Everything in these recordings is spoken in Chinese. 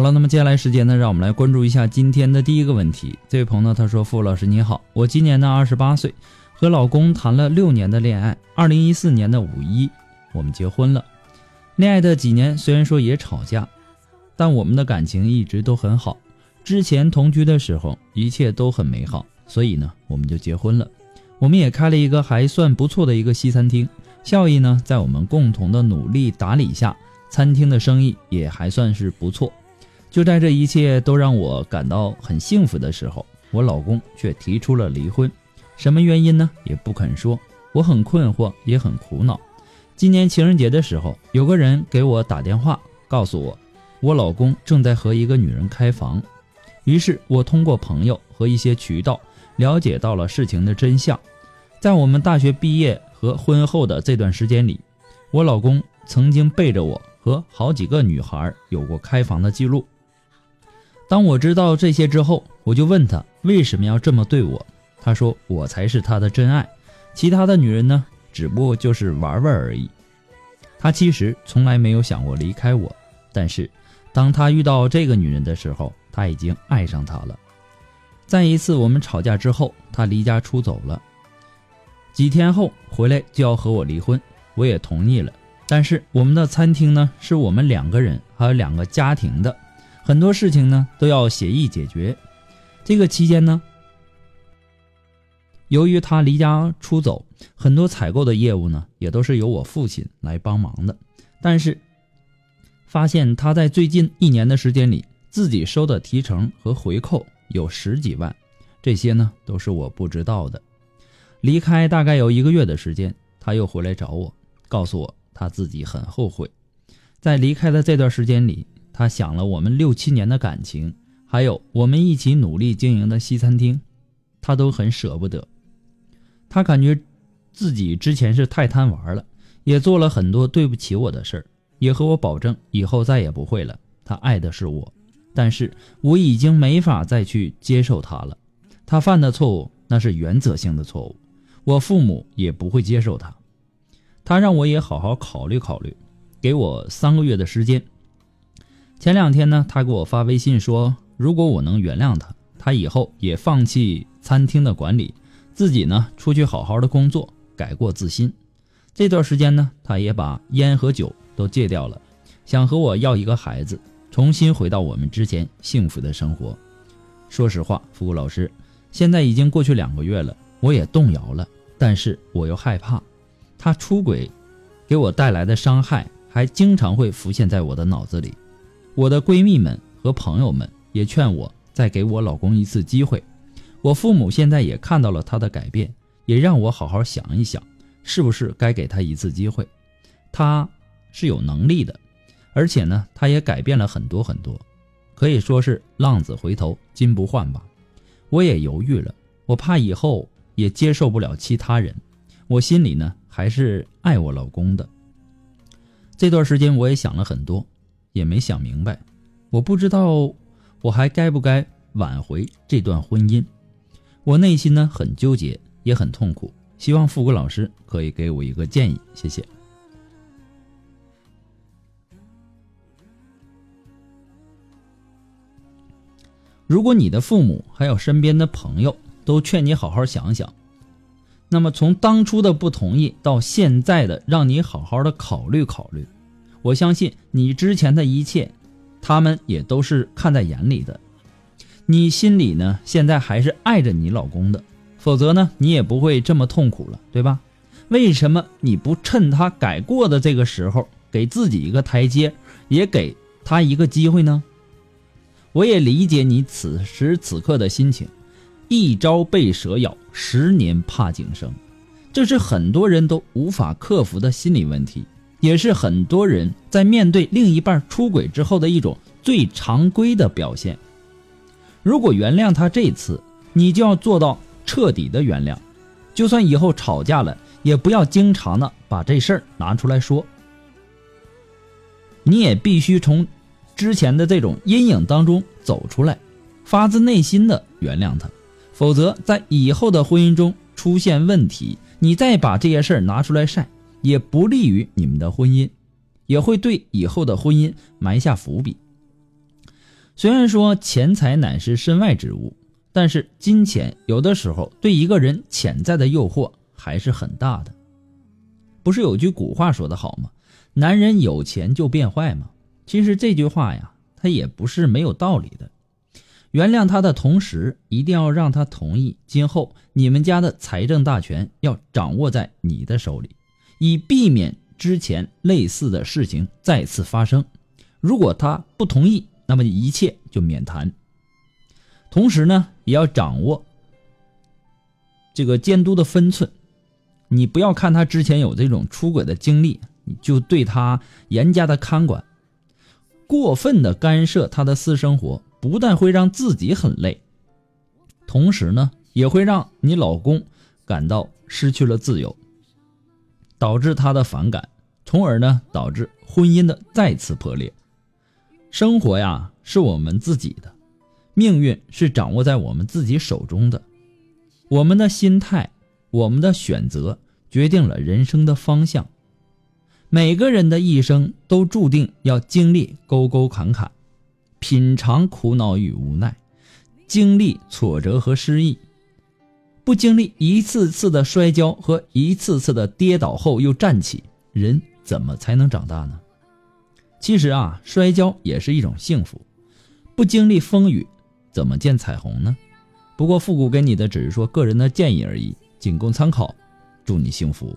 好了，那么接下来时间呢，让我们来关注一下今天的第一个问题。这位朋友他说：“傅老师你好，我今年呢二十八岁，和老公谈了六年的恋爱。二零一四年的五一，我们结婚了。恋爱的几年虽然说也吵架，但我们的感情一直都很好。之前同居的时候一切都很美好，所以呢我们就结婚了。我们也开了一个还算不错的一个西餐厅，效益呢在我们共同的努力打理下，餐厅的生意也还算是不错。”就在这一切都让我感到很幸福的时候，我老公却提出了离婚。什么原因呢？也不肯说。我很困惑，也很苦恼。今年情人节的时候，有个人给我打电话，告诉我，我老公正在和一个女人开房。于是我通过朋友和一些渠道了解到了事情的真相。在我们大学毕业和婚后的这段时间里，我老公曾经背着我和好几个女孩有过开房的记录。当我知道这些之后，我就问他为什么要这么对我。他说我才是他的真爱，其他的女人呢，只不过就是玩玩而已。他其实从来没有想过离开我，但是当他遇到这个女人的时候，他已经爱上她了。在一次我们吵架之后，他离家出走了，几天后回来就要和我离婚，我也同意了。但是我们的餐厅呢，是我们两个人还有两个家庭的。很多事情呢都要协议解决。这个期间呢，由于他离家出走，很多采购的业务呢也都是由我父亲来帮忙的。但是发现他在最近一年的时间里，自己收的提成和回扣有十几万，这些呢都是我不知道的。离开大概有一个月的时间，他又回来找我，告诉我他自己很后悔，在离开的这段时间里。他想了我们六七年的感情，还有我们一起努力经营的西餐厅，他都很舍不得。他感觉自己之前是太贪玩了，也做了很多对不起我的事儿，也和我保证以后再也不会了。他爱的是我，但是我已经没法再去接受他了。他犯的错误那是原则性的错误，我父母也不会接受他。他让我也好好考虑考虑，给我三个月的时间。前两天呢，他给我发微信说，如果我能原谅他，他以后也放弃餐厅的管理，自己呢出去好好的工作，改过自新。这段时间呢，他也把烟和酒都戒掉了，想和我要一个孩子，重新回到我们之前幸福的生活。说实话，服务老师，现在已经过去两个月了，我也动摇了，但是我又害怕，他出轨给我带来的伤害还经常会浮现在我的脑子里。我的闺蜜们和朋友们也劝我再给我老公一次机会。我父母现在也看到了他的改变，也让我好好想一想，是不是该给他一次机会。他是有能力的，而且呢，他也改变了很多很多，可以说是浪子回头金不换吧。我也犹豫了，我怕以后也接受不了其他人，我心里呢还是爱我老公的。这段时间我也想了很多，也没想明白，我不知道我还该不该挽回这段婚姻。我内心呢很纠结，也很痛苦，希望富贵老师可以给我一个建议，谢谢。如果你的父母还有身边的朋友都劝你好好想想，那么从当初的不同意到现在的让你好好的考虑考虑，我相信你之前的一切，他们也都是看在眼里的。你心里呢现在还是爱着你老公的，否则呢你也不会这么痛苦了，对吧？为什么你不趁他改过的这个时候，给自己一个台阶，也给他一个机会呢？我也理解你此时此刻的心情，一朝被蛇咬，十年怕井绳，这是很多人都无法克服的心理问题，也是很多人在面对另一半出轨之后的一种最常规的表现。如果原谅他这次，你就要做到彻底的原谅，就算以后吵架了，也不要经常的把这事儿拿出来说。你也必须从。之前的这种阴影当中走出来，发自内心的原谅他，否则在以后的婚姻中出现问题，你再把这些事儿拿出来晒，也不利于你们的婚姻，也会对以后的婚姻埋下伏笔。虽然说钱财乃是身外之物，但是金钱有的时候对一个人潜在的诱惑还是很大的。不是有句古话说得好吗？男人有钱就变坏吗？其实这句话呀，他也不是没有道理的。原谅他的同时，一定要让他同意，今后你们家的财政大权要掌握在你的手里，以避免之前类似的事情再次发生。如果他不同意，那么一切就免谈。同时呢，也要掌握这个监督的分寸。你不要看他之前有这种出轨的经历，你就对他严加的看管。过分的干涉他的私生活，不但会让自己很累，同时呢，也会让你老公感到失去了自由，导致他的反感，从而呢，导致婚姻的再次破裂。生活呀，是我们自己的，命运是掌握在我们自己手中的，我们的心态，我们的选择，决定了人生的方向。每个人的一生都注定要经历沟沟坎坎，品尝苦恼与无奈，经历挫折和失意。不经历一次次的摔跤和一次次的跌倒后又站起，人怎么才能长大呢？其实啊，摔跤也是一种幸福。不经历风雨，怎么见彩虹呢？不过复古给你的只是说个人的建议而已，仅供参考。祝你幸福。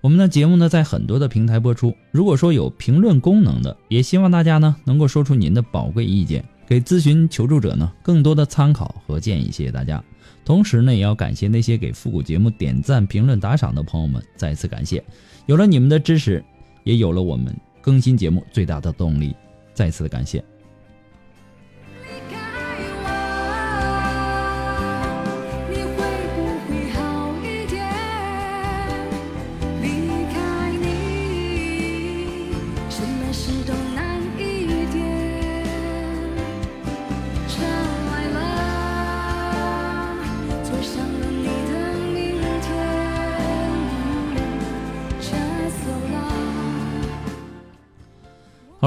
我们的节目呢在很多的平台播出，如果说有评论功能的，也希望大家呢能够说出您的宝贵意见，给咨询求助者呢更多的参考和建议。谢谢大家，同时呢也要感谢那些给复古节目点赞、评论、打赏的朋友们，再次感谢，有了你们的支持。也有了我们更新节目最大的动力，再次的感谢。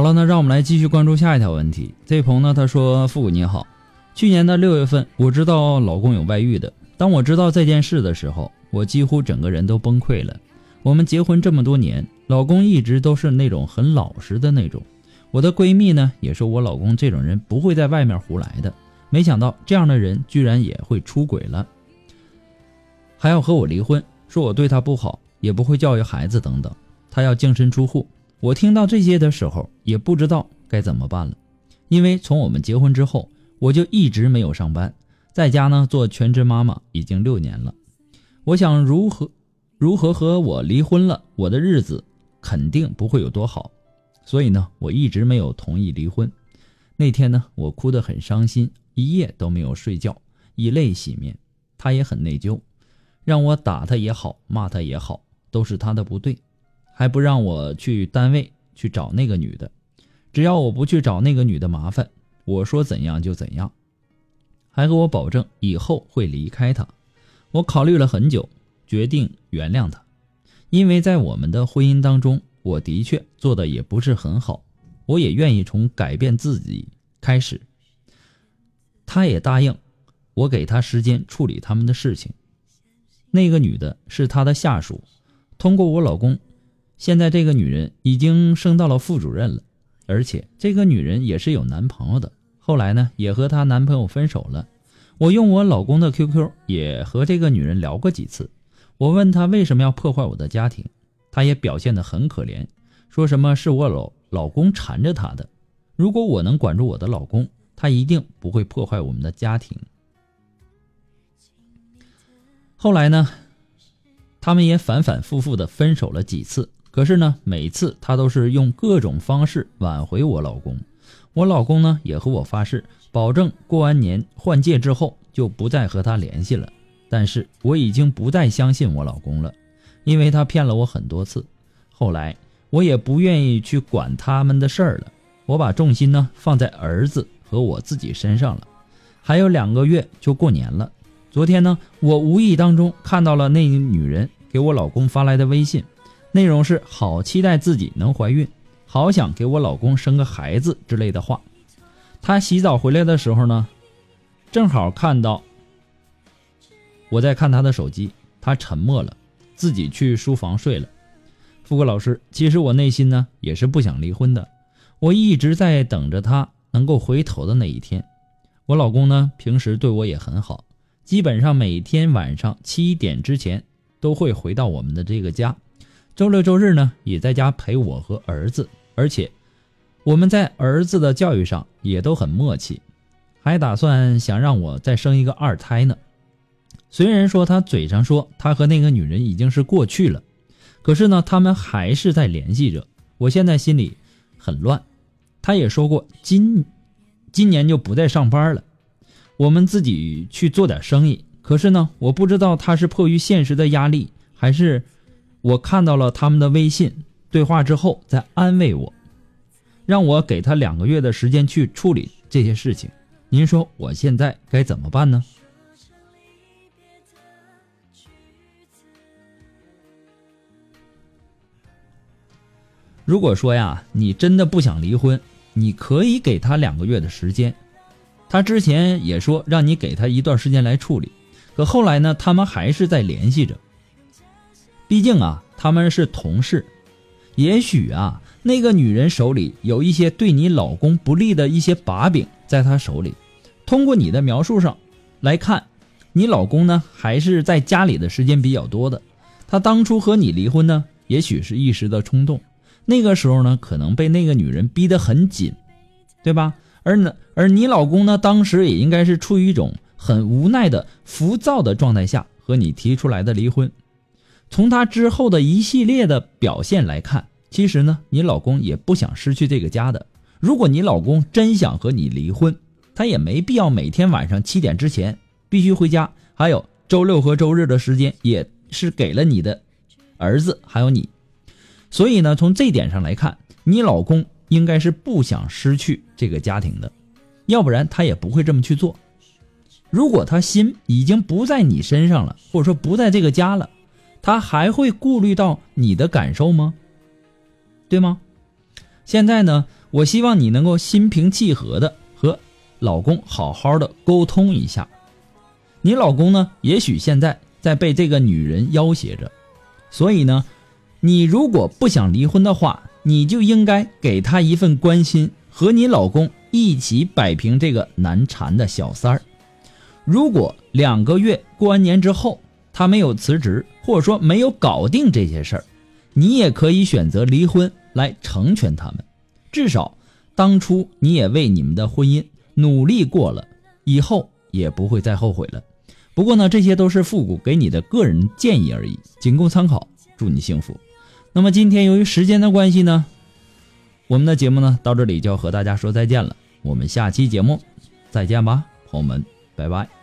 好了，那让我们来继续关注下一条问题。这位朋友呢，他说：“父母你好，去年的六月份，我知道老公有外遇的。当我知道这件事的时候，我几乎整个人都崩溃了。我们结婚这么多年，老公一直都是那种很老实的那种。我的闺蜜呢，也说我老公这种人不会在外面胡来的。没想到这样的人居然也会出轨了，还要和我离婚，说我对他不好，也不会教育孩子等等，他要净身出户。”我听到这些的时候，也不知道该怎么办了，因为从我们结婚之后，我就一直没有上班，在家呢做全职妈妈已经六年了。我想如何如何和我离婚了，我的日子肯定不会有多好，所以呢，我一直没有同意离婚。那天呢，我哭得很伤心，一夜都没有睡觉，以泪洗面。他也很内疚，让我打他也好，骂他也好，都是他的不对。还不让我去单位去找那个女的，只要我不去找那个女的麻烦，我说怎样就怎样，还和我保证以后会离开她。我考虑了很久，决定原谅她，因为在我们的婚姻当中，我的确做的也不是很好，我也愿意从改变自己开始。他也答应我给他时间处理他们的事情。那个女的是他的下属，通过我老公。现在这个女人已经升到了副主任了，而且这个女人也是有男朋友的。后来呢，也和她男朋友分手了。我用我老公的 QQ 也和这个女人聊过几次。我问她为什么要破坏我的家庭，她也表现得很可怜，说什么是我老老公缠着她的。如果我能管住我的老公，她一定不会破坏我们的家庭。后来呢，他们也反反复复的分手了几次。可是呢，每次他都是用各种方式挽回我老公。我老公呢也和我发誓，保证过完年换届之后就不再和他联系了。但是我已经不再相信我老公了，因为他骗了我很多次。后来我也不愿意去管他们的事儿了，我把重心呢放在儿子和我自己身上了。还有两个月就过年了。昨天呢，我无意当中看到了那女人给我老公发来的微信。内容是好期待自己能怀孕，好想给我老公生个孩子之类的话。他洗澡回来的时候呢，正好看到我在看他的手机，他沉默了，自己去书房睡了。富贵老师，其实我内心呢也是不想离婚的，我一直在等着他能够回头的那一天。我老公呢平时对我也很好，基本上每天晚上七点之前都会回到我们的这个家。周六周日呢，也在家陪我和儿子，而且我们在儿子的教育上也都很默契，还打算想让我再生一个二胎呢。虽然说他嘴上说他和那个女人已经是过去了，可是呢，他们还是在联系着。我现在心里很乱。他也说过今今年就不再上班了，我们自己去做点生意。可是呢，我不知道他是迫于现实的压力，还是。我看到了他们的微信对话之后，在安慰我，让我给他两个月的时间去处理这些事情。您说我现在该怎么办呢？如果说呀，你真的不想离婚，你可以给他两个月的时间。他之前也说让你给他一段时间来处理，可后来呢，他们还是在联系着。毕竟啊，他们是同事，也许啊，那个女人手里有一些对你老公不利的一些把柄，在她手里。通过你的描述上来看，你老公呢还是在家里的时间比较多的。他当初和你离婚呢，也许是一时的冲动，那个时候呢，可能被那个女人逼得很紧，对吧？而呢，而你老公呢，当时也应该是处于一种很无奈的、浮躁的状态下和你提出来的离婚。从他之后的一系列的表现来看，其实呢，你老公也不想失去这个家的。如果你老公真想和你离婚，他也没必要每天晚上七点之前必须回家，还有周六和周日的时间也是给了你的儿子还有你。所以呢，从这点上来看，你老公应该是不想失去这个家庭的，要不然他也不会这么去做。如果他心已经不在你身上了，或者说不在这个家了。他还会顾虑到你的感受吗？对吗？现在呢，我希望你能够心平气和的和老公好好的沟通一下。你老公呢，也许现在在被这个女人要挟着，所以呢，你如果不想离婚的话，你就应该给他一份关心，和你老公一起摆平这个难缠的小三儿。如果两个月过完年之后，他没有辞职，或者说没有搞定这些事儿，你也可以选择离婚来成全他们。至少当初你也为你们的婚姻努力过了，以后也不会再后悔了。不过呢，这些都是复古给你的个人建议而已，仅供参考。祝你幸福。那么今天由于时间的关系呢，我们的节目呢到这里就要和大家说再见了。我们下期节目再见吧，朋友们，拜拜。